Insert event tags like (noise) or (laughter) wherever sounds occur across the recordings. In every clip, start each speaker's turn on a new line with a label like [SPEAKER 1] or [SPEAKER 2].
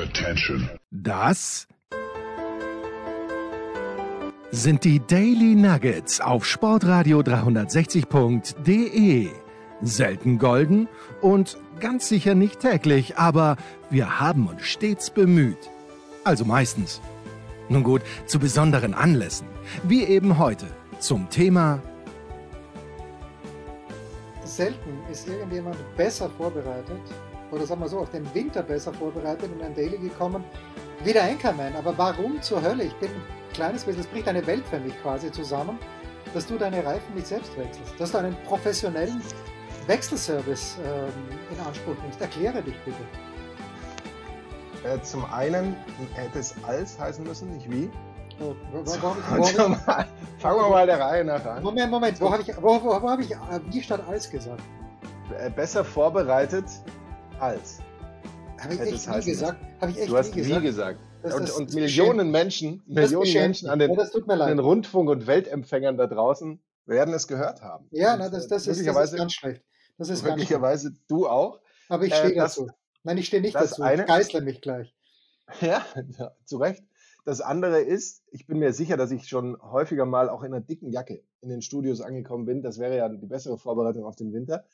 [SPEAKER 1] Attention.
[SPEAKER 2] Das sind die Daily Nuggets auf Sportradio 360.de. Selten golden und ganz sicher nicht täglich, aber wir haben uns stets bemüht. Also meistens. Nun gut, zu besonderen Anlässen, wie eben heute zum Thema
[SPEAKER 3] Selten ist irgendjemand besser vorbereitet, oder sagen wir so, auf den Winter besser vorbereitet in ein Daily gekommen, wie der Anchorman. Aber warum zur Hölle? Ich bin ein kleines bisschen, es bricht eine Welt für mich quasi zusammen, dass du deine Reifen nicht selbst wechselst, dass du einen professionellen Wechselservice ähm, in Anspruch nimmst. Erkläre dich bitte.
[SPEAKER 4] Äh, zum einen hätte es als heißen müssen, nicht wie.
[SPEAKER 3] Oh, wo, wo, wo,
[SPEAKER 4] Und zum, fangen wir mal der Reihe nach an.
[SPEAKER 3] Moment, Moment, wo habe ich, wo, wo, hab ich äh, wie statt als gesagt?
[SPEAKER 4] Äh, Besser vorbereitet als.
[SPEAKER 3] Habe ich echt nie gesagt? Habe ich echt
[SPEAKER 4] Du hast
[SPEAKER 3] nie gesagt?
[SPEAKER 4] gesagt.
[SPEAKER 3] Das-
[SPEAKER 4] und, und Millionen Menschen, Millionen Menschen an den,
[SPEAKER 3] ja,
[SPEAKER 4] an den. Rundfunk- und Weltempfängern da draußen werden es gehört haben.
[SPEAKER 3] Ja, na, das,
[SPEAKER 4] äh,
[SPEAKER 3] das, ist, das ist ganz schlecht. Das ist
[SPEAKER 4] möglicherweise du auch.
[SPEAKER 3] Aber ich
[SPEAKER 4] äh,
[SPEAKER 3] stehe
[SPEAKER 4] das-
[SPEAKER 3] dazu. Nein, ich stehe nicht
[SPEAKER 4] das
[SPEAKER 3] dazu.
[SPEAKER 4] eine-
[SPEAKER 3] Ich geißle mich gleich. (laughs)
[SPEAKER 4] Ja, ja, zu Recht. Das andere ist, ich bin mir sicher, dass ich schon häufiger mal auch in einer dicken Jacke in den Studios angekommen bin. Das wäre ja die bessere Vorbereitung auf den Winter.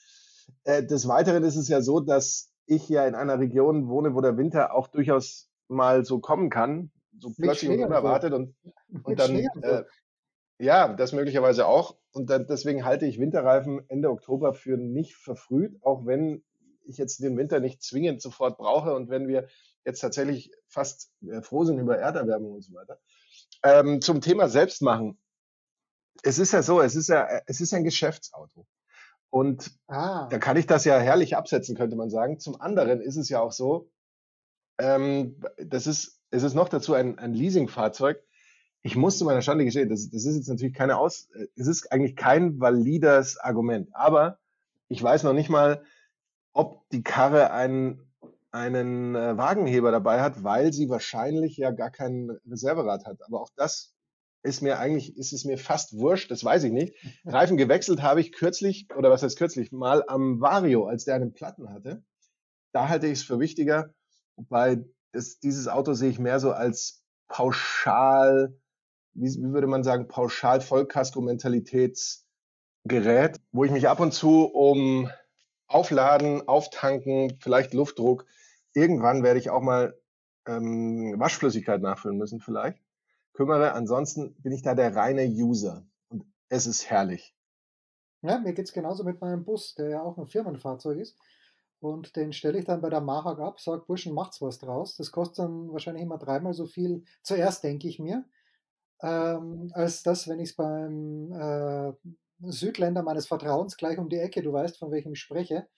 [SPEAKER 4] Äh, des Weiteren ist es ja so, dass ich ja in einer Region wohne, wo der Winter auch durchaus mal so kommen kann, so plötzlich und
[SPEAKER 3] Schnee und so.
[SPEAKER 4] unerwartet und, (laughs) und
[SPEAKER 3] Mit
[SPEAKER 4] dann,
[SPEAKER 3] Schnee und so.
[SPEAKER 4] äh, ja, das möglicherweise auch. Und dann, deswegen halte ich Winterreifen Ende Oktober für nicht verfrüht, auch wenn ich jetzt den Winter nicht zwingend sofort brauche und wenn wir jetzt tatsächlich fast äh, froh sind über Erderwärmung und so weiter. Ähm, zum Thema Selbstmachen. Es ist ja so, es ist ja, es ist ein Geschäftsauto. Und
[SPEAKER 3] ah,
[SPEAKER 4] da kann ich das ja herrlich absetzen, könnte man sagen. Zum anderen ist es ja auch so, ähm, das ist, es ist noch dazu ein, ein Leasingfahrzeug. Ich muss zu meiner Schande gestehen, das, das ist jetzt natürlich keine Aus, äh, es ist eigentlich kein valides Argument. Aber ich weiß noch nicht mal, ob die Karre einen, einen äh, Wagenheber dabei hat, weil sie wahrscheinlich ja gar kein Reserverad hat. Aber auch das ist mir eigentlich, ist es mir fast wurscht, das weiß ich nicht. Reifen gewechselt habe ich kürzlich, oder was heißt kürzlich, mal am Vario, als der einen Platten hatte. Da halte ich es für wichtiger, wobei das, dieses Auto sehe ich mehr so als pauschal, wie, wie würde man sagen, pauschal Vollkasko-Mentalitätsgerät, wo ich mich ab und zu um Aufladen, Auftanken, vielleicht Luftdruck, irgendwann werde ich auch mal ähm, Waschflüssigkeit nachfüllen müssen, vielleicht kümmere. Ansonsten bin ich da der reine User und es ist herrlich.
[SPEAKER 3] ja, mir geht's genauso mit meinem Bus, der ja auch ein Firmenfahrzeug ist. Und den stelle ich dann bei der Mahag ab, sag, Burschen, macht's was draus. Das kostet dann wahrscheinlich immer dreimal so viel, zuerst denke ich mir, ähm, als das, wenn ich es beim äh, Südländer meines Vertrauens gleich um die Ecke, du weißt, von welchem ich spreche,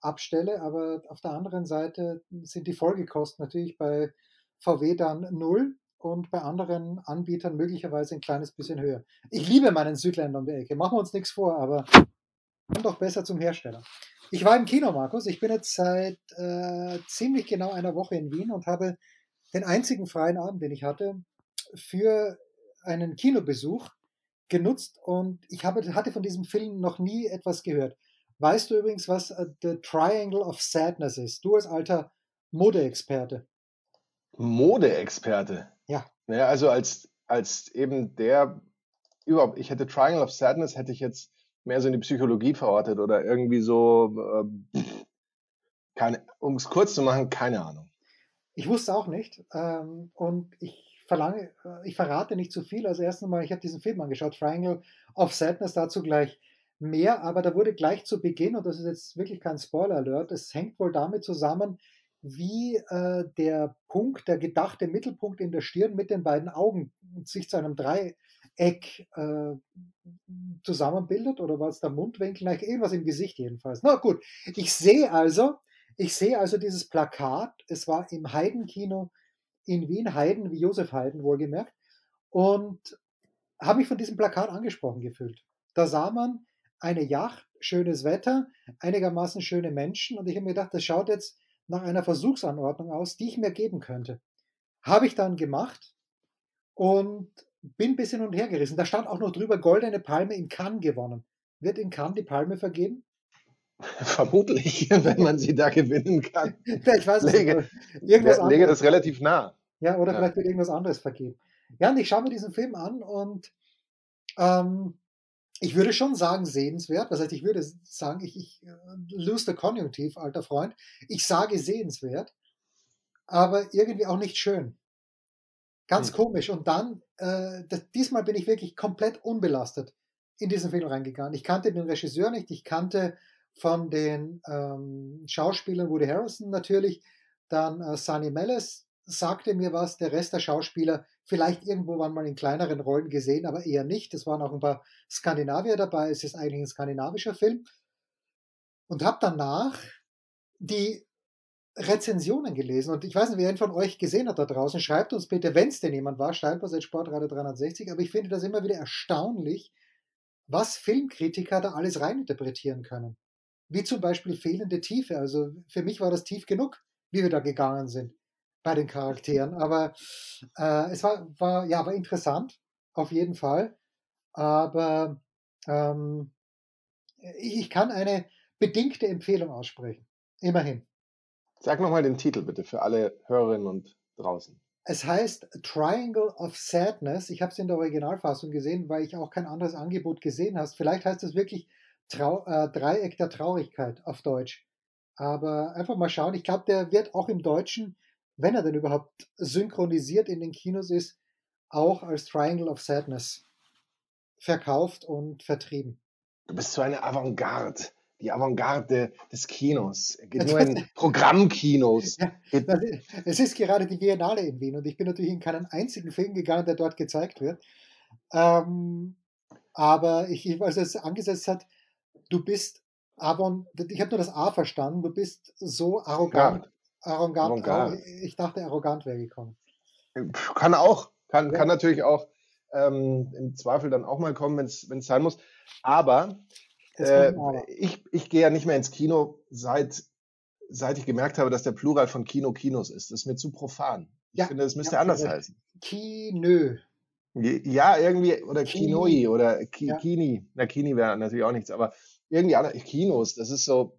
[SPEAKER 3] abstelle. Aber auf der anderen Seite sind die Folgekosten natürlich bei VW dann null und bei anderen Anbietern möglicherweise ein kleines bisschen höher. Ich liebe meinen Südländer um die Ecke, machen wir uns nichts vor, aber komm doch besser zum Hersteller. Ich war im Kino, Markus. Ich bin jetzt seit äh, ziemlich genau einer Woche in Wien und habe den einzigen freien Abend, den ich hatte, für einen Kinobesuch genutzt und ich habe, hatte von diesem Film noch nie etwas gehört. Weißt du übrigens, was äh, The Triangle of Sadness ist? Du als alter Modeexperte.
[SPEAKER 4] Modeexperte.
[SPEAKER 3] Ja.
[SPEAKER 4] Naja, also als, als eben der überhaupt, ich hätte Triangle of Sadness, hätte ich jetzt mehr so in die Psychologie verortet oder irgendwie so, äh, um es kurz zu machen, keine Ahnung.
[SPEAKER 3] Ich wusste auch nicht. Ähm, und ich verlange, äh, ich verrate nicht zu viel. Also erstens mal, ich habe diesen Film angeschaut, Triangle of Sadness, dazu gleich mehr, aber da wurde gleich zu Beginn, und das ist jetzt wirklich kein Spoiler-Alert, es hängt wohl damit zusammen, wie äh, der Punkt, der gedachte Mittelpunkt in der Stirn mit den beiden Augen sich zu einem Dreieck äh, zusammenbildet oder war es der Mundwinkel? Nein, irgendwas im Gesicht jedenfalls. Na gut, ich sehe also, ich sehe also dieses Plakat. Es war im Heidenkino in Wien, Haydn wie Josef Haydn wohlgemerkt, und habe mich von diesem Plakat angesprochen gefühlt. Da sah man eine Yacht, schönes Wetter, einigermaßen schöne Menschen und ich habe mir gedacht, das schaut jetzt nach einer Versuchsanordnung aus, die ich mir geben könnte. Habe ich dann gemacht und bin ein bisschen und her gerissen. Da stand auch noch drüber, Goldene Palme in Cannes gewonnen. Wird in Cannes die Palme vergeben? (laughs)
[SPEAKER 4] Vermutlich, wenn man sie da gewinnen kann. (laughs)
[SPEAKER 3] ich weiß es
[SPEAKER 4] Lege,
[SPEAKER 3] nicht. Irgendwas
[SPEAKER 4] lege
[SPEAKER 3] anderes.
[SPEAKER 4] das relativ nah.
[SPEAKER 3] Ja, oder
[SPEAKER 4] Ja.
[SPEAKER 3] vielleicht wird irgendwas anderes vergeben. Ja, und ich schaue mir diesen Film an und ähm, ich würde schon sagen, sehenswert. Das heißt, ich würde sagen, ich, ich äh, lose the Konjunktiv, alter Freund. Ich sage sehenswert, aber irgendwie auch nicht schön. Ganz
[SPEAKER 4] Hm.
[SPEAKER 3] komisch. Und dann, äh, das, diesmal bin ich wirklich komplett unbelastet in diesen Film reingegangen. Ich kannte den Regisseur nicht, ich kannte von den ähm, Schauspielern Woody Harrelson natürlich, dann äh, Sunny Mellis sagte mir was, der Rest der Schauspieler vielleicht irgendwo waren mal in kleineren Rollen gesehen, aber eher nicht. Es waren auch ein paar Skandinavier dabei, es ist eigentlich ein skandinavischer Film. Und habe danach die Rezensionen gelesen und ich weiß nicht, wer von euch gesehen hat da draußen. Schreibt uns bitte, wenn es denn jemand war, Steilpass at Sportradio 360. Aber ich finde das immer wieder erstaunlich, was Filmkritiker da alles reininterpretieren können. Wie zum Beispiel fehlende Tiefe. Also für mich war das tief genug, wie wir da gegangen sind bei den Charakteren. Aber äh, es war, war, ja, war interessant, auf jeden Fall. Aber ähm, ich, ich kann eine bedingte Empfehlung aussprechen. Immerhin.
[SPEAKER 4] Sag nochmal den Titel bitte für alle Hörerinnen und draußen.
[SPEAKER 3] Es heißt Triangle of Sadness. Ich habe es in der Originalfassung gesehen, weil ich auch kein anderes Angebot gesehen habe. Vielleicht heißt es wirklich Trau äh, Dreieck der Traurigkeit auf Deutsch. Aber einfach mal schauen. Ich glaube, der wird auch im Deutschen, wenn er denn überhaupt synchronisiert in den Kinos ist, auch als Triangle of Sadness verkauft und vertrieben.
[SPEAKER 4] Du bist so eine Avantgarde. Die Avantgarde des Kinos. Nur in (laughs) Programmkinos.
[SPEAKER 3] Ja, ist- Es ist gerade die Biennale in Wien und ich bin natürlich in keinen einzigen Film gegangen, der dort gezeigt wird. Ähm, aber ich, ich- als es angesetzt hat, du bist Avon, ich habe nur das A verstanden, du bist so arrogant. Arrogant.
[SPEAKER 4] Avantgarde.
[SPEAKER 3] Ich dachte, arrogant wäre gekommen.
[SPEAKER 4] Kann auch. Kann,
[SPEAKER 3] Ja.
[SPEAKER 4] kann natürlich auch ähm, im Zweifel dann auch mal kommen, wenn es sein muss. Aber äh, ich, ich gehe ja nicht mehr ins Kino, seit, seit ich gemerkt habe, dass der Plural von Kino Kinos ist. Das ist mir zu profan. Ich
[SPEAKER 3] Ja,
[SPEAKER 4] finde, das müsste
[SPEAKER 3] ja,
[SPEAKER 4] anders
[SPEAKER 3] korrekt.
[SPEAKER 4] heißen.
[SPEAKER 3] Kinö.
[SPEAKER 4] Ja, irgendwie, oder
[SPEAKER 3] Kini.
[SPEAKER 4] Kinoi oder Ki,
[SPEAKER 3] Ja.
[SPEAKER 4] Kini. Na, Kini wäre natürlich auch nichts, aber irgendwie andere Kinos, das ist so,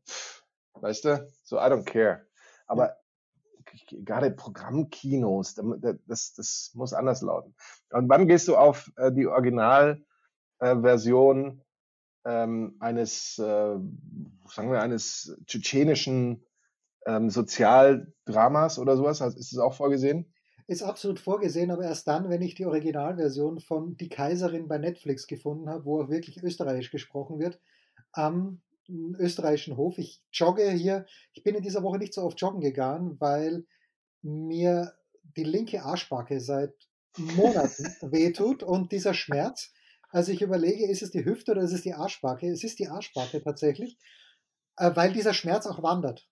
[SPEAKER 4] weißt du, so I don't care. Aber gerade Programmkinos, da- da- das, das muss anders lauten. Und wann gehst du auf äh, die Originalversion äh, Version, ähm, eines, äh, sagen wir, eines tschetschenischen ähm, Sozialdramas oder sowas? Ist das auch vorgesehen?
[SPEAKER 3] Ist absolut vorgesehen, aber erst dann, wenn ich die Originalversion von Die Kaiserin bei Netflix gefunden habe, wo auch wirklich österreichisch gesprochen wird, am österreichischen Hof. Ich jogge hier, ich bin in dieser Woche nicht so oft joggen gegangen, weil mir die linke Arschbacke seit Monaten (laughs) wehtut und dieser Schmerz, also ich überlege, ist es die Hüfte oder ist es die Arschbacke? Es ist die Arschbacke tatsächlich, äh, weil dieser Schmerz auch wandert.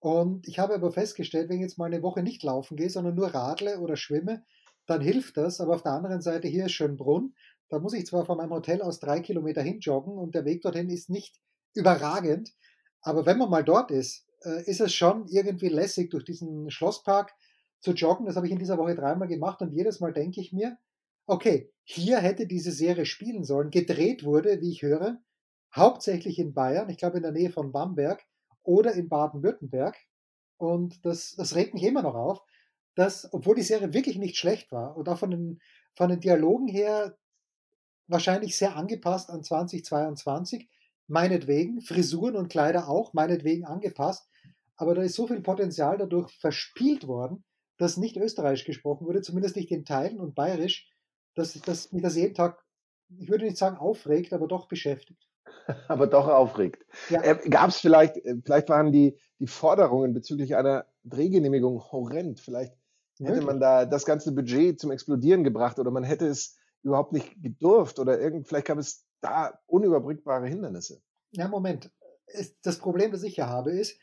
[SPEAKER 3] Und ich habe aber festgestellt, wenn ich jetzt mal eine Woche nicht laufen gehe, sondern nur radle oder schwimme, dann hilft das. Aber auf der anderen Seite hier ist Schönbrunn. Da muss ich zwar von meinem Hotel aus drei Kilometer hinjoggen und der Weg dorthin ist nicht überragend. Aber wenn man mal dort ist, äh, ist es schon irgendwie lässig, durch diesen Schlosspark zu joggen. Das habe ich in dieser Woche dreimal gemacht und jedes Mal denke ich mir, okay, hier hätte diese Serie spielen sollen. Gedreht wurde, wie ich höre, hauptsächlich in Bayern, ich glaube in der Nähe von Bamberg oder in Baden-Württemberg. Und das, das regt mich immer noch auf, dass, obwohl die Serie wirklich nicht schlecht war und auch von den, von den Dialogen her wahrscheinlich sehr angepasst an 2022, meinetwegen, Frisuren und Kleider auch, meinetwegen angepasst, aber da ist so viel Potenzial dadurch verspielt worden, dass nicht Österreichisch gesprochen wurde, zumindest nicht in Teilen und Bayerisch, dass, dass mich das jeden Tag, ich würde nicht sagen aufregt, aber doch beschäftigt. (laughs)
[SPEAKER 4] aber doch aufregt.
[SPEAKER 3] Ja.
[SPEAKER 4] Äh, Gab es vielleicht, äh, vielleicht waren die, die Forderungen bezüglich einer Drehgenehmigung horrend. Vielleicht hätte
[SPEAKER 3] Möglich.
[SPEAKER 4] man da das ganze Budget zum Explodieren gebracht oder man hätte es überhaupt nicht gedurft oder irgend, vielleicht gab es da unüberbrückbare Hindernisse.
[SPEAKER 3] Ja, Moment. Das Problem, das ich hier habe, ist,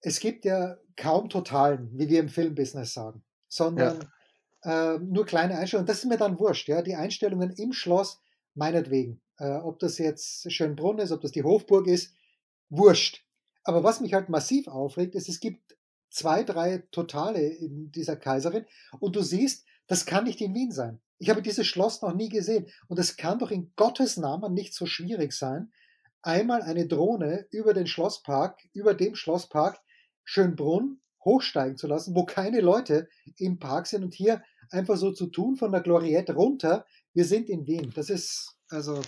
[SPEAKER 3] es gibt ja kaum Totalen, wie wir im Filmbusiness sagen, sondern äh, nur kleine Einstellungen. Das ist mir dann wurscht, ja. Die Einstellungen im Schloss, meinetwegen. Äh, ob das jetzt Schönbrunn ist, ob das die Hofburg ist, wurscht. Aber was mich halt massiv aufregt, ist, es gibt zwei, drei Totale in dieser Kaiserin und du siehst, das kann nicht in Wien sein. Ich habe dieses Schloss noch nie gesehen und es kann doch in Gottes Namen nicht so schwierig sein, einmal eine Drohne über den Schlosspark, über dem Schlosspark Schönbrunn hochsteigen zu lassen, wo keine Leute im Park sind und hier einfach so zu tun von der Gloriette runter, wir sind in Wien. Das ist, also,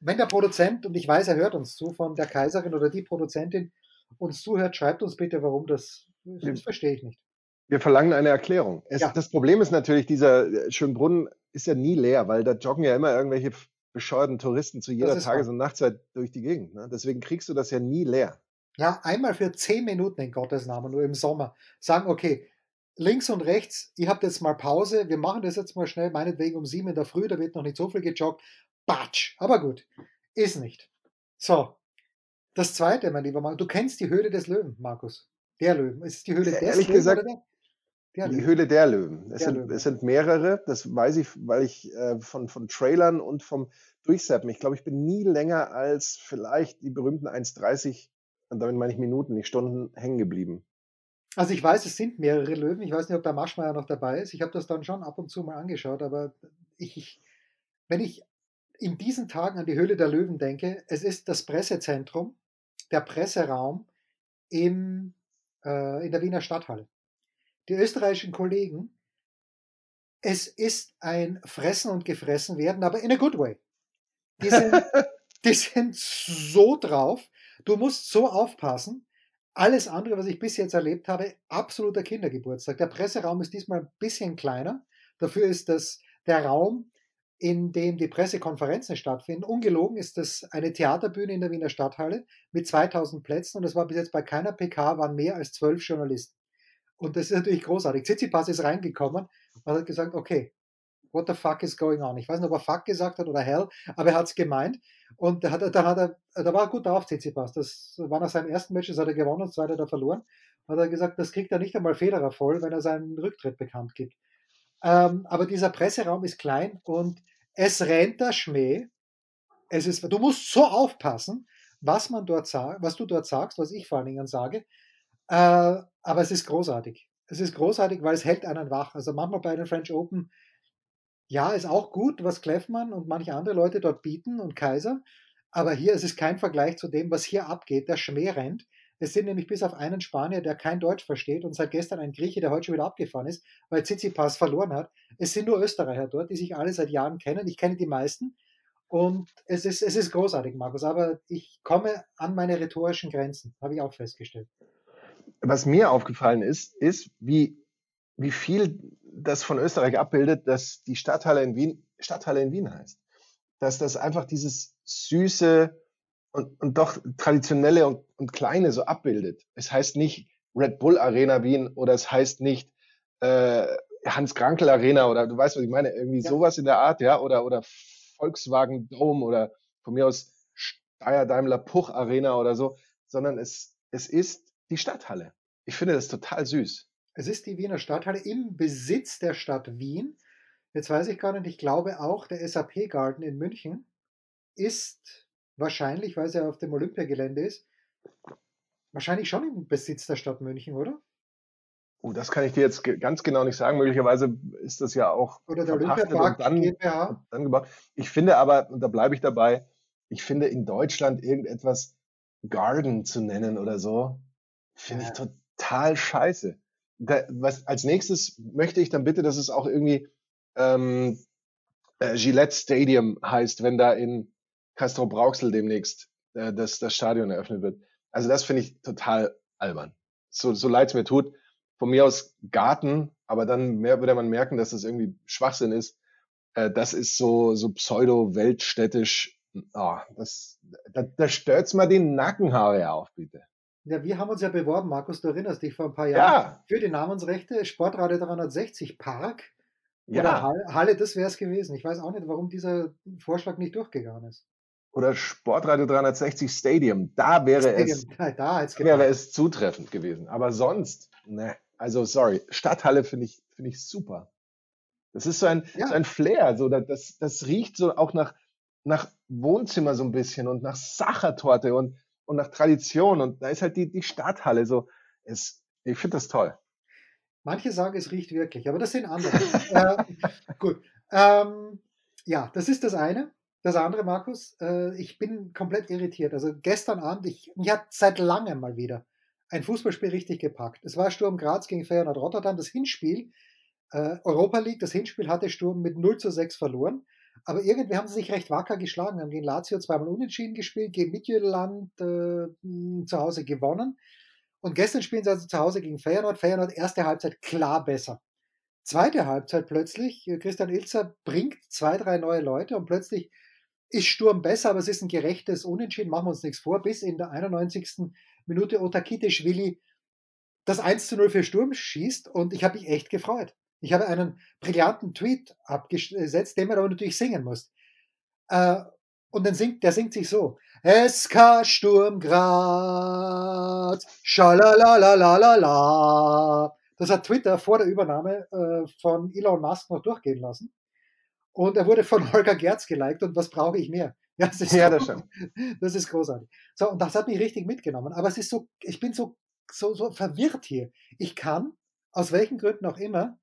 [SPEAKER 3] wenn der Produzent, und ich weiß, er hört uns zu, von der Kaiserin oder die Produzentin uns zuhört, schreibt uns bitte, warum das, das verstehe ich nicht.
[SPEAKER 4] Wir verlangen eine Erklärung. Es, ja. Das Problem ist natürlich, dieser äh, Schönbrunn ist ja nie leer, weil da joggen ja immer irgendwelche bescheuerten Touristen zu jeder Tages- und Nachtzeit durch die Gegend. Ne? Deswegen kriegst du das ja nie leer.
[SPEAKER 3] Ja, einmal für zehn Minuten in Gottes Namen, nur im Sommer. Sagen, okay, links und rechts, ihr habt jetzt mal Pause, wir machen das jetzt mal schnell, meinetwegen um sieben in der Früh, da wird noch nicht so viel gejoggt. Batsch, aber gut, ist nicht. So, das zweite, mein lieber Mann, du kennst die Höhle des Löwen, Markus. Der Löwen. Ist es die Höhle des
[SPEAKER 4] Ehrlich Löwen gesagt, der? die Höhle der Löwen. Es, der sind, Löwen. es sind mehrere, das weiß ich, weil ich äh, von, von Trailern und vom Durchseppen, ich glaube, ich bin nie länger als vielleicht die berühmten 1,30 und damit meine ich Minuten, nicht Stunden hängen geblieben.
[SPEAKER 3] Also ich weiß, es sind mehrere Löwen. Ich weiß nicht, ob der Maschmeyer noch dabei ist. Ich habe das dann schon ab und zu mal angeschaut, aber ich, ich, wenn ich in diesen Tagen an die Höhle der Löwen denke, es ist das Pressezentrum, der Presseraum im, äh, in der Wiener Stadthalle. Die österreichischen Kollegen, es ist ein Fressen und Gefressen werden, aber in a good way. Die sind, (laughs) die sind so drauf. Du musst so aufpassen. Alles andere, was ich bis jetzt erlebt habe, absoluter Kindergeburtstag. Der Presseraum ist diesmal ein bisschen kleiner. Dafür ist das der Raum, in dem die Pressekonferenzen stattfinden. Ungelogen ist das eine Theaterbühne in der Wiener Stadthalle mit 2000 Plätzen und es war bis jetzt bei keiner PK waren mehr als zwölf Journalisten. Und das ist natürlich großartig. Tsitsipas ist reingekommen und hat gesagt, okay, what the fuck is going on? Ich weiß nicht, ob er fuck gesagt hat oder hell, aber er hat es gemeint. Und da hat er, da hat er, da war er gut drauf, Tsitsipas. Das war nach seinem ersten Match, das hat er gewonnen, das zweite hat er verloren. Hat er gesagt, das kriegt er nicht einmal Federer voll, wenn er seinen Rücktritt bekannt gibt. Ähm, aber dieser Presseraum ist klein und es rennt der Schmäh. Es ist, du musst so aufpassen, was man dort sagt, was du dort sagst, was ich vor allen Dingen sage. Äh, aber es ist großartig. Es ist großartig, weil es hält einen wach. Also manchmal bei den French Open ja, ist auch gut, was Kleffmann und manche andere Leute dort bieten und Kaiser. Aber hier ist es kein Vergleich zu dem, was hier abgeht. Der Schmäh rennt. Es sind nämlich bis auf einen Spanier, der kein Deutsch versteht und seit gestern ein Grieche, der heute schon wieder abgefahren ist, weil Tsitsipas verloren hat. Es sind nur Österreicher dort, die sich alle seit Jahren kennen. Ich kenne die meisten. Und es ist, es ist großartig, Markus. Aber ich komme an meine rhetorischen Grenzen, habe ich auch festgestellt.
[SPEAKER 4] Was mir aufgefallen ist, ist, wie, wie viel das von Österreich abbildet, dass die Stadthalle in Wien Stadthalle in Wien heißt. Dass das einfach dieses süße und, und doch traditionelle und, und kleine so abbildet. Es heißt nicht Red Bull Arena Wien oder es heißt nicht äh, Hans Krankel Arena oder du weißt, was ich meine, irgendwie ja. sowas in der Art, ja, oder, oder Volkswagen Dome oder von mir aus Steyr Daimler Puch Arena oder so, sondern es, es ist die Stadthalle. Ich finde das total süß.
[SPEAKER 3] Es ist die Wiener Stadthalle im Besitz der Stadt Wien. Jetzt weiß ich gar nicht, ich glaube auch, der SAP Garden in München ist wahrscheinlich, weil es ja auf dem Olympiagelände ist, wahrscheinlich schon im Besitz der Stadt München, oder?
[SPEAKER 4] Oh, das kann ich dir jetzt ganz genau nicht sagen. Möglicherweise ist das ja auch
[SPEAKER 3] oder der Olympiapark
[SPEAKER 4] dann, GmbH. dann gebaut. Ich finde aber, und da bleibe ich dabei, ich finde in Deutschland irgendetwas Garden zu nennen oder so, finde ich total scheiße da, was, als nächstes möchte ich dann bitte, dass es auch irgendwie ähm, äh, Gillette Stadium heißt, wenn da in Castro Brauxel demnächst äh, das, das Stadion eröffnet wird. Also das finde ich total albern. So, so leid es mir tut. Von mir aus Garten, aber dann mehr, würde man merken, dass das irgendwie Schwachsinn ist. Äh, das ist so, so pseudo-weltstädtisch. Oh, das, da, da stört's mal die Nackenhaare auf, bitte.
[SPEAKER 3] Ja, wir haben uns ja beworben, Markus, du erinnerst dich vor ein paar Jahren, ja. für die Namensrechte Sportradio 360 Park ja. oder Halle, Halle das wäre es gewesen. Ich weiß auch nicht, warum dieser Vorschlag nicht durchgegangen ist.
[SPEAKER 4] Oder Sportradio 360 Stadium, da wäre Stadium, (laughs) es, da wäre es zutreffend gewesen. Aber sonst, ne, also sorry, Stadthalle finde ich, finde ich super. Das ist so ein, ja. so ein Flair, so, das, das riecht so auch nach, nach Wohnzimmer so ein bisschen und nach Sachertorte und und nach Tradition. Und da ist halt die, die Stadthalle so. Es, ich finde das toll.
[SPEAKER 3] Manche sagen, es riecht wirklich, aber das sind andere. (laughs) äh, gut. Ähm, ja, das ist das eine. das andere, Markus, äh, ich bin komplett irritiert. Also gestern Abend, ich, mich hat seit langem mal wieder ein Fußballspiel richtig gepackt. Es war Sturm Graz gegen Feyenoord Rotterdam, das Hinspiel, äh, Europa League, das Hinspiel hatte Sturm mit 0 zu 6 verloren. Aber irgendwie haben sie sich recht wacker geschlagen, haben gegen Lazio zweimal unentschieden gespielt, gegen Midtjylland äh, zu Hause gewonnen. Und gestern spielen sie also zu Hause gegen Feyenoord. Feyenoord erste Halbzeit klar besser. Zweite Halbzeit plötzlich, äh, Christian Ilzer bringt zwei, drei neue Leute und plötzlich ist Sturm besser, aber es ist ein gerechtes Unentschieden, machen wir uns nichts vor, bis in der 91. Minute Otakiteschwili das 1 zu 0 für Sturm schießt und ich habe mich echt gefreut. Ich habe einen brillanten Tweet abgesetzt, den man aber natürlich singen muss. Äh, und dann singt, der singt sich so. SK Sturm Graz, schalalalala. Das hat Twitter vor der Übernahme äh, von Elon Musk noch durchgehen lassen. Und er wurde von (laughs) Holger Gerz geliked und was brauche ich mehr?
[SPEAKER 4] Ja, das, ist ja, das, (laughs)
[SPEAKER 3] das ist großartig. So, und das hat mich richtig mitgenommen. Aber es ist so, ich bin so, so, so verwirrt hier. Ich kann, aus welchen Gründen auch immer,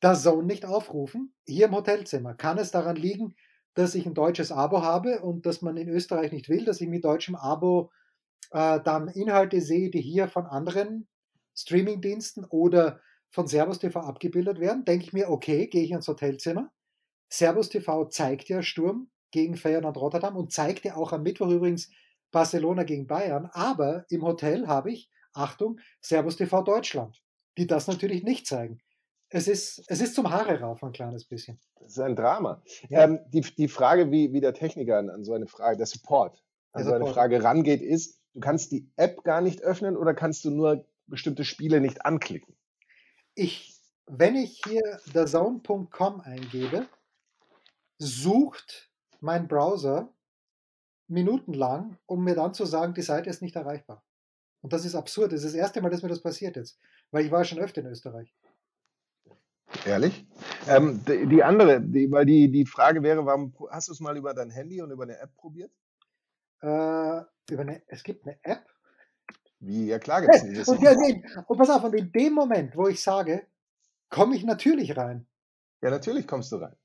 [SPEAKER 3] das Zone nicht aufrufen, hier im Hotelzimmer. Kann es daran liegen, dass ich ein deutsches Abo habe und dass man in Österreich nicht will, dass ich mit deutschem Abo äh, dann Inhalte sehe, die hier von anderen Streamingdiensten oder von Servus TV abgebildet werden? Denke ich mir, okay, gehe ich ins Hotelzimmer. Servus TV zeigt ja Sturm gegen Feyenoord Rotterdam und zeigt ja auch am Mittwoch übrigens Barcelona gegen Bayern. Aber im Hotel habe ich, Achtung, Servus TV Deutschland, die das natürlich nicht zeigen es ist, es ist zum Haare rauf ein kleines bisschen.
[SPEAKER 4] Das ist ein Drama. Ja. Ähm, die, die Frage, wie, wie der Techniker an, an so eine Frage, der Support, an der so Support. eine Frage rangeht, ist, du kannst die App gar nicht öffnen oder kannst du nur bestimmte Spiele nicht anklicken?
[SPEAKER 3] Ich, wenn ich hier therzone.com eingebe, sucht mein Browser minutenlang, um mir dann zu sagen, die Seite ist nicht erreichbar. Und das ist absurd. Das ist das erste Mal, dass mir das passiert jetzt. Weil ich war schon öfter in Österreich.
[SPEAKER 4] Ehrlich? Ähm, die, die, andere, die, weil die, die Frage wäre, warum hast du es mal über dein Handy und über eine App probiert?
[SPEAKER 3] Äh, über eine, es gibt eine App.
[SPEAKER 4] Wie? Ja klar gibt es
[SPEAKER 3] hey, und, ja, nee, und pass auf, und in dem Moment, wo ich sage, komme ich natürlich rein.
[SPEAKER 4] Ja, natürlich kommst du rein.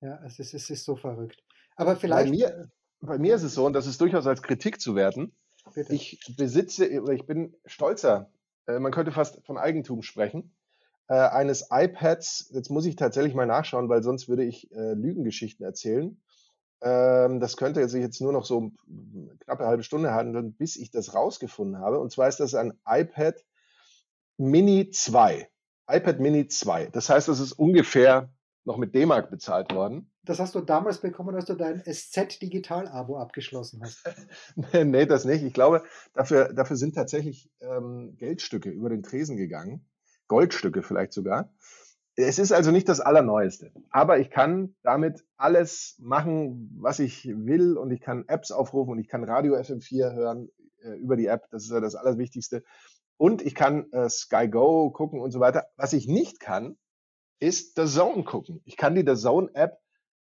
[SPEAKER 3] Ja, es ist, es ist so verrückt. Aber vielleicht.
[SPEAKER 4] Bei mir, bei mir ist es so, und das ist durchaus als Kritik zu werten. Bitte. Ich besitze, ich bin stolzer, äh, man könnte fast von Eigentum sprechen äh, eines iPads, jetzt muss ich tatsächlich mal nachschauen, weil sonst würde ich äh, Lügengeschichten erzählen. Ähm, das könnte sich jetzt nur noch so eine knappe halbe Stunde handeln, bis ich das rausgefunden habe. Und zwar ist das ein iPad Mini 2. iPad Mini 2. Das heißt, das ist ungefähr noch mit D-Mark bezahlt worden.
[SPEAKER 3] Das hast du damals bekommen, als du dein SZ-Digital-Abo abgeschlossen hast. (laughs)
[SPEAKER 4] nee, das nicht. Ich glaube, dafür, dafür sind tatsächlich ähm, Geldstücke über den Tresen gegangen. Goldstücke vielleicht sogar. Es ist also nicht das Allerneueste, aber ich kann damit alles machen, was ich will und ich kann Apps aufrufen und ich kann Radio FM4 hören äh, über die App, das ist ja das Allerwichtigste. Und ich kann äh, Sky Go gucken und so weiter. Was ich nicht kann, ist The Zone gucken. Ich kann die The Zone App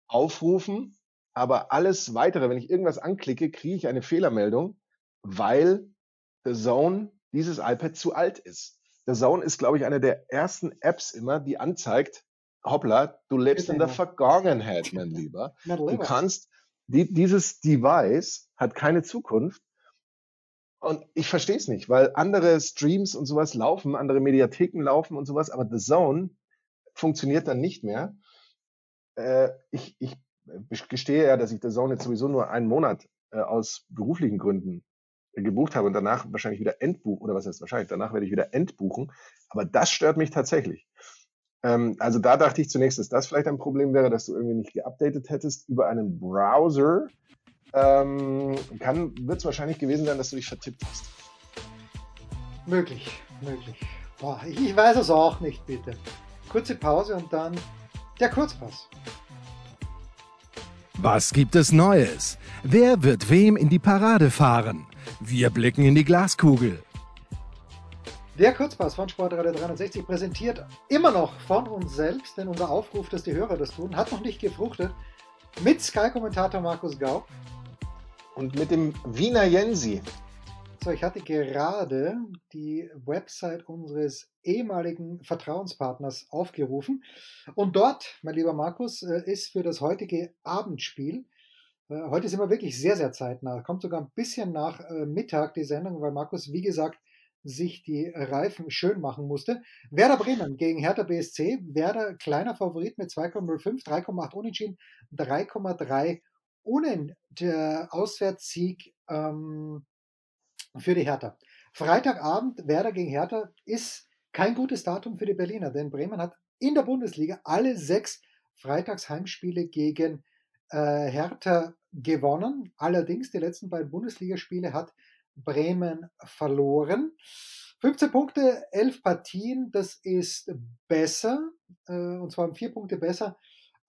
[SPEAKER 4] aufrufen, aber alles weitere, wenn ich irgendwas anklicke, kriege ich eine Fehlermeldung, weil The Zone dieses iPad zu alt ist. Der Zone ist, glaube ich, eine der ersten Apps immer, die anzeigt, hoppla, du lebst in der Vergangenheit, mein Lieber. (laughs) Du kannst, die, dieses Device hat keine Zukunft. Und ich verstehe es nicht, weil andere Streams und sowas laufen, andere Mediatheken laufen und sowas, aber The Zone funktioniert dann nicht mehr. Äh, ich, ich gestehe ja, dass ich The Zone jetzt sowieso nur einen Monat äh, aus beruflichen Gründen gebucht habe und danach wahrscheinlich wieder entbuchen, oder was heißt wahrscheinlich, danach werde ich wieder entbuchen. Aber das stört mich tatsächlich. Ähm, also da dachte ich zunächst, dass das vielleicht ein Problem wäre, dass du irgendwie nicht geupdatet hättest über einen Browser. Ähm, kann, wird es wahrscheinlich gewesen sein, dass du dich vertippt hast.
[SPEAKER 3] Möglich, möglich. Boah, ich weiß es auch nicht, bitte. Kurze Pause und dann der Kurzpass.
[SPEAKER 2] Was gibt es Neues? Wer wird wem in die Parade fahren? Wir blicken in die Glaskugel.
[SPEAKER 3] Der Kurzpass von Sportradio 360 präsentiert immer noch von uns selbst, denn unser Aufruf, dass die Hörer das tun, hat noch nicht gefruchtet. Mit Sky-Kommentator Markus Gau.
[SPEAKER 4] Und mit dem Wiener Jensi.
[SPEAKER 3] So, ich hatte gerade die Website unseres ehemaligen Vertrauenspartners aufgerufen. Und dort, mein lieber Markus, äh, ist für das heutige Abendspiel Äh, heute sind wir wirklich sehr, sehr zeitnah. Kommt sogar ein bisschen nach äh, Mittag die Sendung, weil Markus, wie gesagt, sich die Reifen schön machen musste. Werder Bremen gegen Hertha BSC. Werder kleiner Favorit mit 2,05, 3,8 Unentschieden, 3,3 Unen. Der Auswärtssieg ähm, für die Hertha. Freitagabend Werder gegen Hertha ist kein gutes Datum für die Berliner, denn Bremen hat in der Bundesliga alle sechs Freitagsheimspiele gegen äh, Hertha gewonnen. Allerdings die letzten beiden Bundesligaspiele hat Bremen verloren. 15 Punkte, 11 Partien, das ist besser, äh, und zwar um vier Punkte besser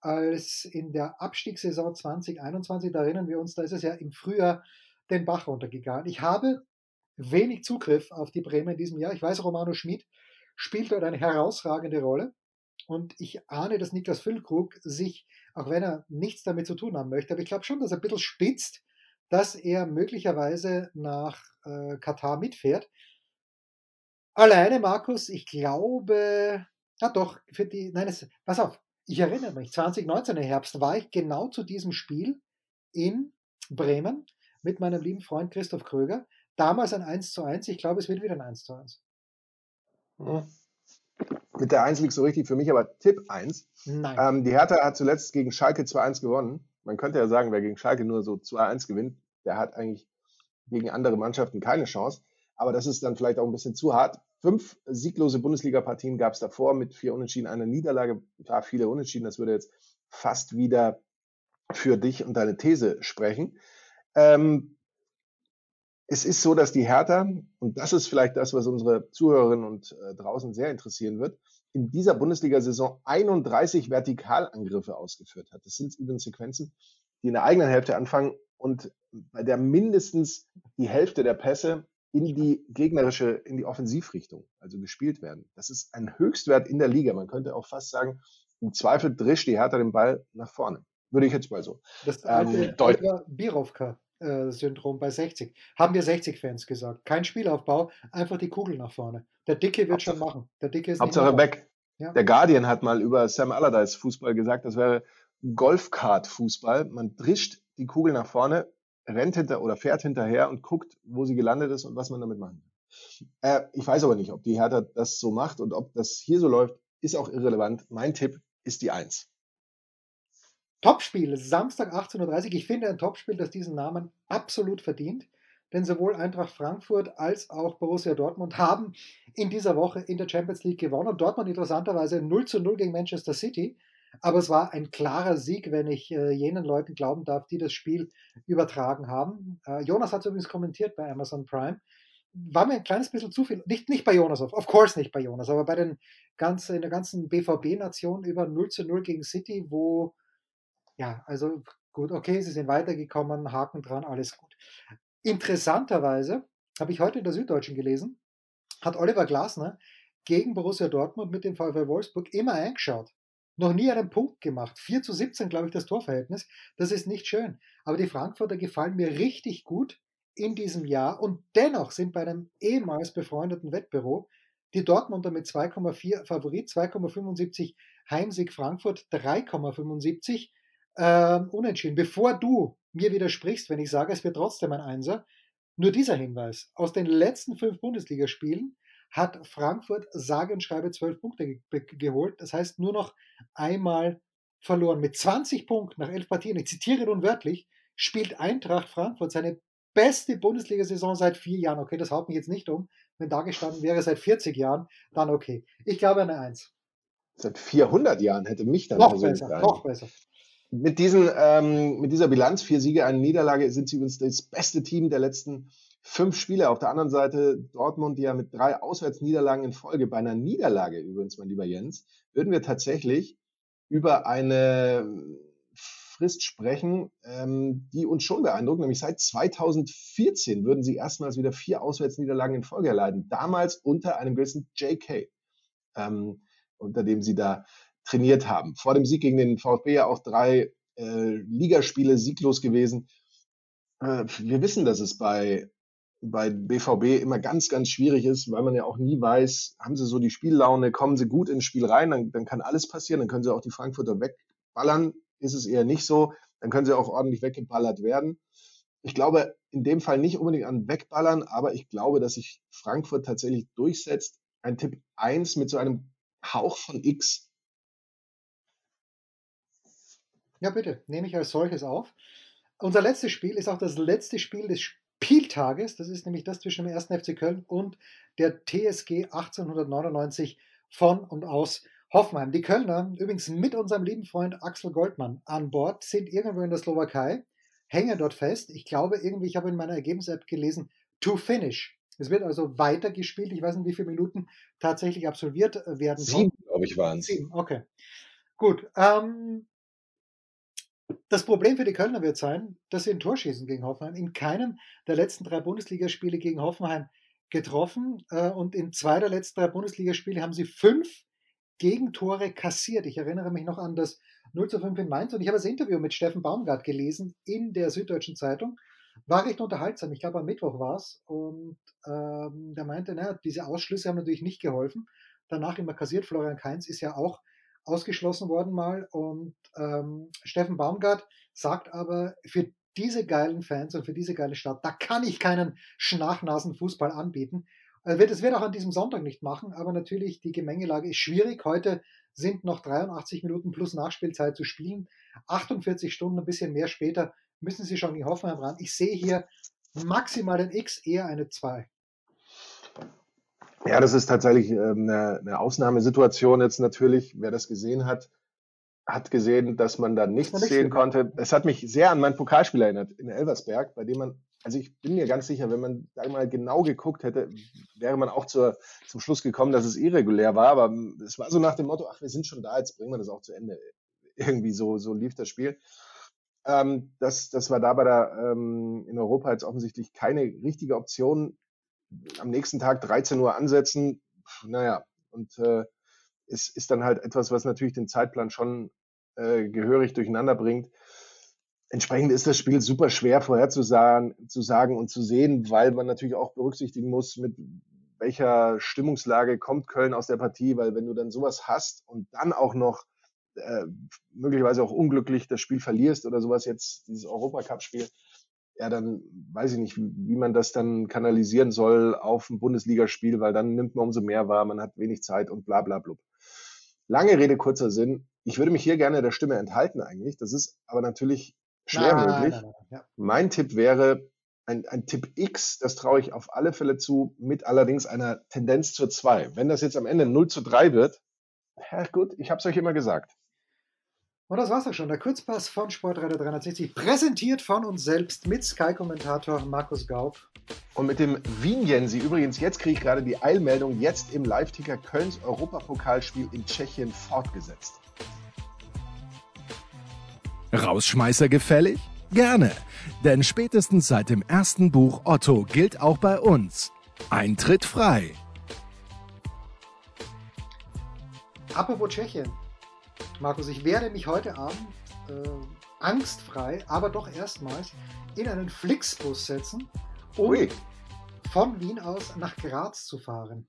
[SPEAKER 3] als in der Abstiegssaison 2021. Da erinnern wir uns, da ist es ja im Frühjahr den Bach runtergegangen. Ich habe wenig Zugriff auf die Bremen in diesem Jahr. Ich weiß, Romano Schmid spielt dort eine herausragende Rolle. Und ich ahne, dass Niklas Füllkrug sich, auch wenn er nichts damit zu tun haben möchte, aber ich glaube schon, dass er ein bisschen spitzt, dass er möglicherweise nach äh, Katar mitfährt. Alleine, Markus, ich glaube, ja doch, für die, nein, es, pass auf, ich erinnere mich, 2019 im Herbst war ich genau zu diesem Spiel in Bremen mit meinem lieben Freund Christoph Kröger. Damals ein 1 zu 1, ich glaube, es wird wieder ein 1 zu 1.
[SPEAKER 4] Hm. Mit der 1 liegt so richtig für mich, aber Tipp 1.
[SPEAKER 3] Nein.
[SPEAKER 4] Ähm, die Hertha hat zuletzt gegen Schalke 2-1 gewonnen. Man könnte ja sagen, wer gegen Schalke nur so 2-1 gewinnt, der hat eigentlich gegen andere Mannschaften keine Chance. Aber das ist dann vielleicht auch ein bisschen zu hart. Fünf sieglose Bundesliga-Partien gab es davor mit vier Unentschieden, einer Niederlage. Klar, viele Unentschieden. Das würde jetzt fast wieder für dich und deine These sprechen. Ähm, es ist so, dass die Hertha, und das ist vielleicht das, was unsere Zuhörerinnen und äh, draußen sehr interessieren wird, in dieser Bundesliga-Saison 31 Vertikalangriffe ausgeführt hat. Das sind übrigens Sequenzen, die in der eigenen Hälfte anfangen und bei der mindestens die Hälfte der Pässe in die gegnerische, in die Offensivrichtung, also gespielt werden. Das ist ein Höchstwert in der Liga. Man könnte auch fast sagen, im Zweifel drischt die Hertha den Ball nach vorne. Würde ich jetzt mal so.
[SPEAKER 3] Das alte ähm, Birovka. Syndrom bei 60. Haben wir 60-Fans gesagt. Kein Spielaufbau, einfach die Kugel nach vorne. Der Dicke wird Hauptsache, schon machen. Der Dicke ist
[SPEAKER 4] Hauptsache weg. Ja. Der Guardian hat mal über Sam Allardyce Fußball gesagt, das wäre Golfkart-Fußball. Man drischt die Kugel nach vorne, rennt hinter oder fährt hinterher und guckt, wo sie gelandet ist und was man damit machen kann. Äh, ich weiß aber nicht, ob die Hertha das so macht und ob das hier so läuft, ist auch irrelevant. Mein Tipp ist die Eins.
[SPEAKER 3] Topspiel, Samstag 18.30 Uhr. Ich finde ein Topspiel, das diesen Namen absolut verdient. Denn sowohl Eintracht Frankfurt als auch Borussia Dortmund haben in dieser Woche in der Champions League gewonnen. Dortmund interessanterweise 0 zu 0 gegen Manchester City. Aber es war ein klarer Sieg, wenn ich äh, jenen Leuten glauben darf, die das Spiel übertragen haben. Äh, Jonas hat es übrigens kommentiert bei Amazon Prime. War mir ein kleines bisschen zu viel, nicht, nicht bei Jonas, of, course nicht bei Jonas, aber bei den ganz, in der ganzen BVB-Nation über 0 zu 0 gegen City, wo, ja, also gut, okay, sie sind weitergekommen, Haken dran, alles gut. Interessanterweise habe ich heute in der Süddeutschen gelesen, hat Oliver Glasner gegen Borussia Dortmund mit dem VfL Wolfsburg immer eingeschaut noch nie einen Punkt gemacht. 4 zu 17, glaube ich, das Torverhältnis. Das ist nicht schön. Aber die Frankfurter gefallen mir richtig gut in diesem Jahr und dennoch sind bei einem ehemals befreundeten Wettbüro die Dortmunder mit 2,4 Favorit, 2,75 Heimsieg Frankfurt, 3,75 äh, unentschieden. Bevor du mir widersprichst, wenn ich sage, es wird trotzdem ein Einser, nur dieser Hinweis. Aus den letzten fünf Bundesligaspielen hat Frankfurt sage und schreibe zwölf Punkte ge geholt. Das heißt, nur noch einmal verloren. Mit 20 Punkten nach elf Partien, ich zitiere nun wörtlich, spielt Eintracht Frankfurt seine beste Bundesliga-Saison seit vier Jahren. Okay, das haut mich jetzt nicht um. Wenn da gestanden wäre seit 40 Jahren, dann okay. Ich glaube eine Eins.
[SPEAKER 4] Seit 400 Jahren hätte mich dann
[SPEAKER 3] noch besser, noch besser.
[SPEAKER 4] Mit, diesen, ähm, mit dieser Bilanz, vier Siege, eine Niederlage, sind sie übrigens das beste Team der letzten fünf Spiele. Auf der anderen Seite Dortmund, die ja mit drei Auswärtsniederlagen in Folge, bei einer Niederlage übrigens, mein lieber Jens, würden wir tatsächlich über eine Frist sprechen, ähm, die uns schon beeindruckt. Nämlich seit 2014 würden sie erstmals wieder vier Auswärtsniederlagen in Folge erleiden. Damals unter einem gewissen JK, ähm, unter dem sie da trainiert haben. Vor dem Sieg gegen den VfB ja auch drei äh, Ligaspiele sieglos gewesen. Äh, wir wissen, dass es bei bei BVB immer ganz, ganz schwierig ist, weil man ja auch nie weiß, haben sie so die Spiellaune, kommen sie gut ins Spiel rein, dann, dann kann alles passieren, dann können sie auch die Frankfurter wegballern. Ist es eher nicht so. dann können sie auch ordentlich weggeballert werden. Ich glaube in dem Fall nicht unbedingt an Wegballern, aber ich glaube, dass sich Frankfurt tatsächlich durchsetzt. Ein Tipp 1 mit so einem Hauch von X.
[SPEAKER 3] Ja, bitte, nehme ich als solches auf. Unser letztes Spiel ist auch das letzte Spiel des Spieltages. Das ist nämlich das zwischen dem 1. FC Köln und der TSG 1899 von und aus Hoffenheim. Die Kölner, übrigens mit unserem lieben Freund Axel Goldmann an Bord, sind irgendwo in der Slowakei, hängen dort fest. Ich glaube, irgendwie, ich habe in meiner Ergebnis-App gelesen, to finish. Es wird also weitergespielt. Ich weiß nicht, wie viele Minuten tatsächlich absolviert werden.
[SPEAKER 4] Sieben, glaube ich, waren es.
[SPEAKER 3] Sieben, okay. Gut. Ähm, das Problem für die Kölner wird sein, dass sie ein Tor schießen gegen Hoffenheim. In keinem der letzten drei Bundesligaspiele gegen Hoffenheim getroffen äh, und in zwei der letzten drei Bundesligaspiele haben sie fünf Gegentore kassiert. Ich erinnere mich noch an das 0 zu 5 in Mainz und ich habe das Interview mit Steffen Baumgart gelesen in der Süddeutschen Zeitung. War recht unterhaltsam. Ich glaube, am Mittwoch war es. Und ähm, der meinte, naja, diese Ausschlüsse haben natürlich nicht geholfen. Danach immer kassiert. Florian Kainz ist ja auch ausgeschlossen worden mal. Und ähm, Steffen Baumgart sagt aber, für diese geilen Fans und für diese geile Stadt, da kann ich keinen Schnachnasen-Fußball anbieten. Er wird, es wird auch an diesem Sonntag nicht machen, aber natürlich die Gemengelage ist schwierig. Heute sind noch 83 Minuten plus Nachspielzeit zu spielen. 48 Stunden, ein bisschen mehr später, müssen sie schon in Hoffenheim ran. Ich sehe hier maximal ein X, eher eine 2.
[SPEAKER 4] Ja, das ist tatsächlich ähm, eine, eine Ausnahmesituation jetzt natürlich. Wer das gesehen hat, hat gesehen, dass man da nichts sehen konnte. Es hat mich sehr an mein Pokalspiel erinnert in Elversberg, bei dem man, also ich bin mir ganz sicher, wenn man da mal genau geguckt hätte, wäre man auch zur, zum Schluss gekommen, dass es irregulär war. Aber es war so nach dem Motto, ach, wir sind schon da, jetzt bringen wir das auch zu Ende. Irgendwie so, so lief das Spiel. Ähm, das, das war da bei der ähm, in Europa jetzt offensichtlich keine richtige Option am nächsten Tag 13 Uhr ansetzen, naja, und äh, ist, ist dann halt etwas, was natürlich den Zeitplan schon äh, gehörig durcheinander bringt. Entsprechend ist das Spiel super schwer vorherzusagen zu sagen und zu sehen, weil man natürlich auch berücksichtigen muss, mit welcher Stimmungslage kommt Köln aus der Partie, weil wenn du dann sowas hast und dann auch noch äh, möglicherweise auch unglücklich das Spiel verlierst oder sowas jetzt, dieses Europacup-Spiel, ja, dann weiß ich nicht, wie man das dann kanalisieren soll auf ein Bundesligaspiel, weil dann nimmt man umso mehr wahr, man hat wenig Zeit und bla bla blub. Lange Rede, kurzer Sinn. Ich würde mich hier gerne der Stimme enthalten eigentlich. Das ist aber natürlich schwer nein, möglich. Nein, nein, ja. Mein Tipp wäre ein, ein Tipp X, das traue ich auf alle Fälle zu, mit allerdings einer Tendenz zur 2. Wenn das jetzt am Ende 0 zu 3 wird, ja gut, ich habe es euch immer gesagt.
[SPEAKER 3] Und das war's auch schon. Der Kurzpass von Sportreiter 360, präsentiert von uns selbst mit Sky-Kommentator Markus Gaub.
[SPEAKER 4] Und mit dem Wien Jensi. Übrigens, jetzt kriege ich gerade die Eilmeldung, jetzt im Live-Ticker Kölns Europapokalspiel in Tschechien fortgesetzt.
[SPEAKER 2] Rausschmeißer gefällig? Gerne. Denn spätestens seit dem ersten Buch Otto gilt auch bei uns. Eintritt frei.
[SPEAKER 3] Apropos Tschechien. Markus, ich werde mich heute Abend äh, angstfrei, aber doch erstmals in einen Flixbus setzen, um Ui. von Wien aus nach Graz zu fahren.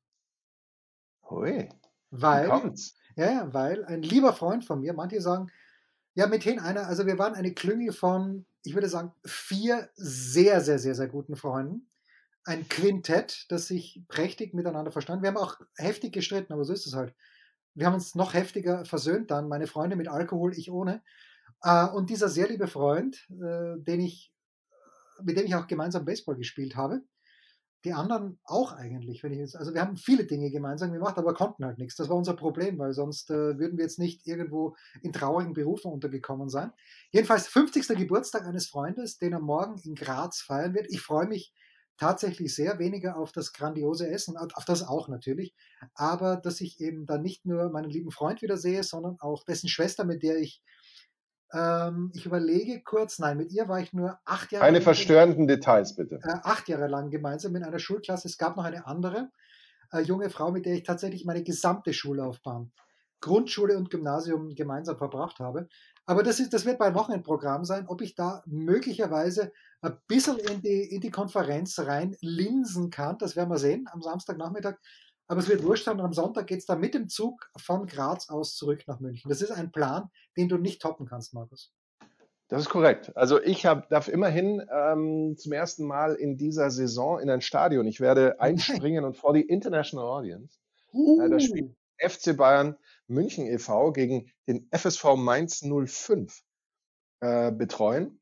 [SPEAKER 4] Ui.
[SPEAKER 3] Weil, ja, weil ein lieber Freund von mir, manche sagen, ja, mithin einer, also wir waren eine Klüngel von, ich würde sagen, vier sehr, sehr, sehr, sehr guten Freunden. Ein Quintett, das sich prächtig miteinander verstand. Wir haben auch heftig gestritten, aber so ist es halt wir haben uns noch heftiger versöhnt dann, meine Freunde mit Alkohol, ich ohne. Äh, und dieser sehr liebe Freund, äh, den ich, mit dem ich auch gemeinsam Baseball gespielt habe, die anderen auch eigentlich, wenn ich jetzt, also wir haben viele Dinge gemeinsam gemacht, aber konnten halt nichts. Das war unser Problem, weil sonst äh, würden wir jetzt nicht irgendwo in traurigen Berufen untergekommen sein. Jedenfalls 50. Geburtstag eines Freundes, den er morgen in Graz feiern wird. Ich freue mich tatsächlich sehr weniger auf das grandiose Essen, auf das auch natürlich, aber dass ich eben dann nicht nur meinen lieben Freund wieder sehe, sondern auch dessen Schwester, mit der ich, ähm, ich überlege kurz, nein, mit ihr war ich nur acht Jahre
[SPEAKER 4] Keine verstörenden Details, bitte.
[SPEAKER 3] Äh, acht Jahre lang gemeinsam in einer Schulklasse. Es gab noch eine andere äh, junge Frau, mit der ich tatsächlich meine gesamte Schullaufbahn Grundschule und Gymnasium gemeinsam verbracht habe. Aber das, ist, das wird mein Wochenendprogramm sein, ob ich da möglicherweise ein bisschen in die, in die Konferenz rein linsen kann. Das werden wir sehen am Samstagnachmittag. Aber es wird wurscht sein. Und am Sonntag geht es dann mit dem Zug von Graz aus zurück nach München. Das ist ein Plan, den du nicht toppen kannst, Markus.
[SPEAKER 4] Das ist korrekt. Also ich hab, darf immerhin ähm, zum ersten Mal in dieser Saison in ein Stadion. Ich werde einspringen und vor die International Audience uh. äh, das Spiel FC Bayern München e.V. gegen den FSV Mainz 05 äh, betreuen.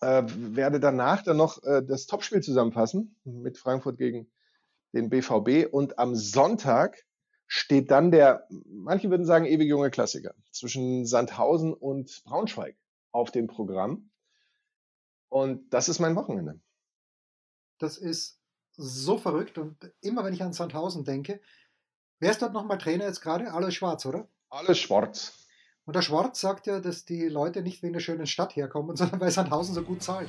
[SPEAKER 4] Äh, werde danach dann noch äh, das Topspiel zusammenfassen mit Frankfurt gegen den BVB und am Sonntag steht dann der, manche würden sagen, ewig junge Klassiker zwischen Sandhausen und Braunschweig auf dem Programm. Und das ist mein Wochenende.
[SPEAKER 3] Das ist so verrückt und immer wenn ich an Sandhausen denke, wer ist dort nochmal Trainer jetzt gerade? Alles Schwarz, oder?
[SPEAKER 4] Alles Schwarz.
[SPEAKER 3] Und der Schwarz sagt ja, dass die Leute nicht wegen der schönen Stadt herkommen, (laughs) sondern weil Sandhausen so gut zahlt.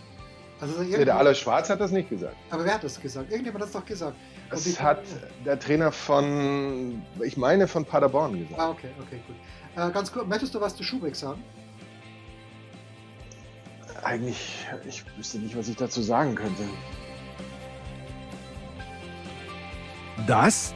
[SPEAKER 4] Also nee, der Alles Schwarz hat das nicht gesagt.
[SPEAKER 3] Aber wer hat das gesagt? Irgendjemand hat es doch gesagt.
[SPEAKER 4] Das die, hat der Trainer von, ich meine, von Paderborn gesagt.
[SPEAKER 3] Ah, okay, okay, gut. Äh, ganz kurz, möchtest du was zu Schubeck sagen?
[SPEAKER 4] Eigentlich, ich wüsste nicht, was ich dazu sagen könnte.
[SPEAKER 2] Das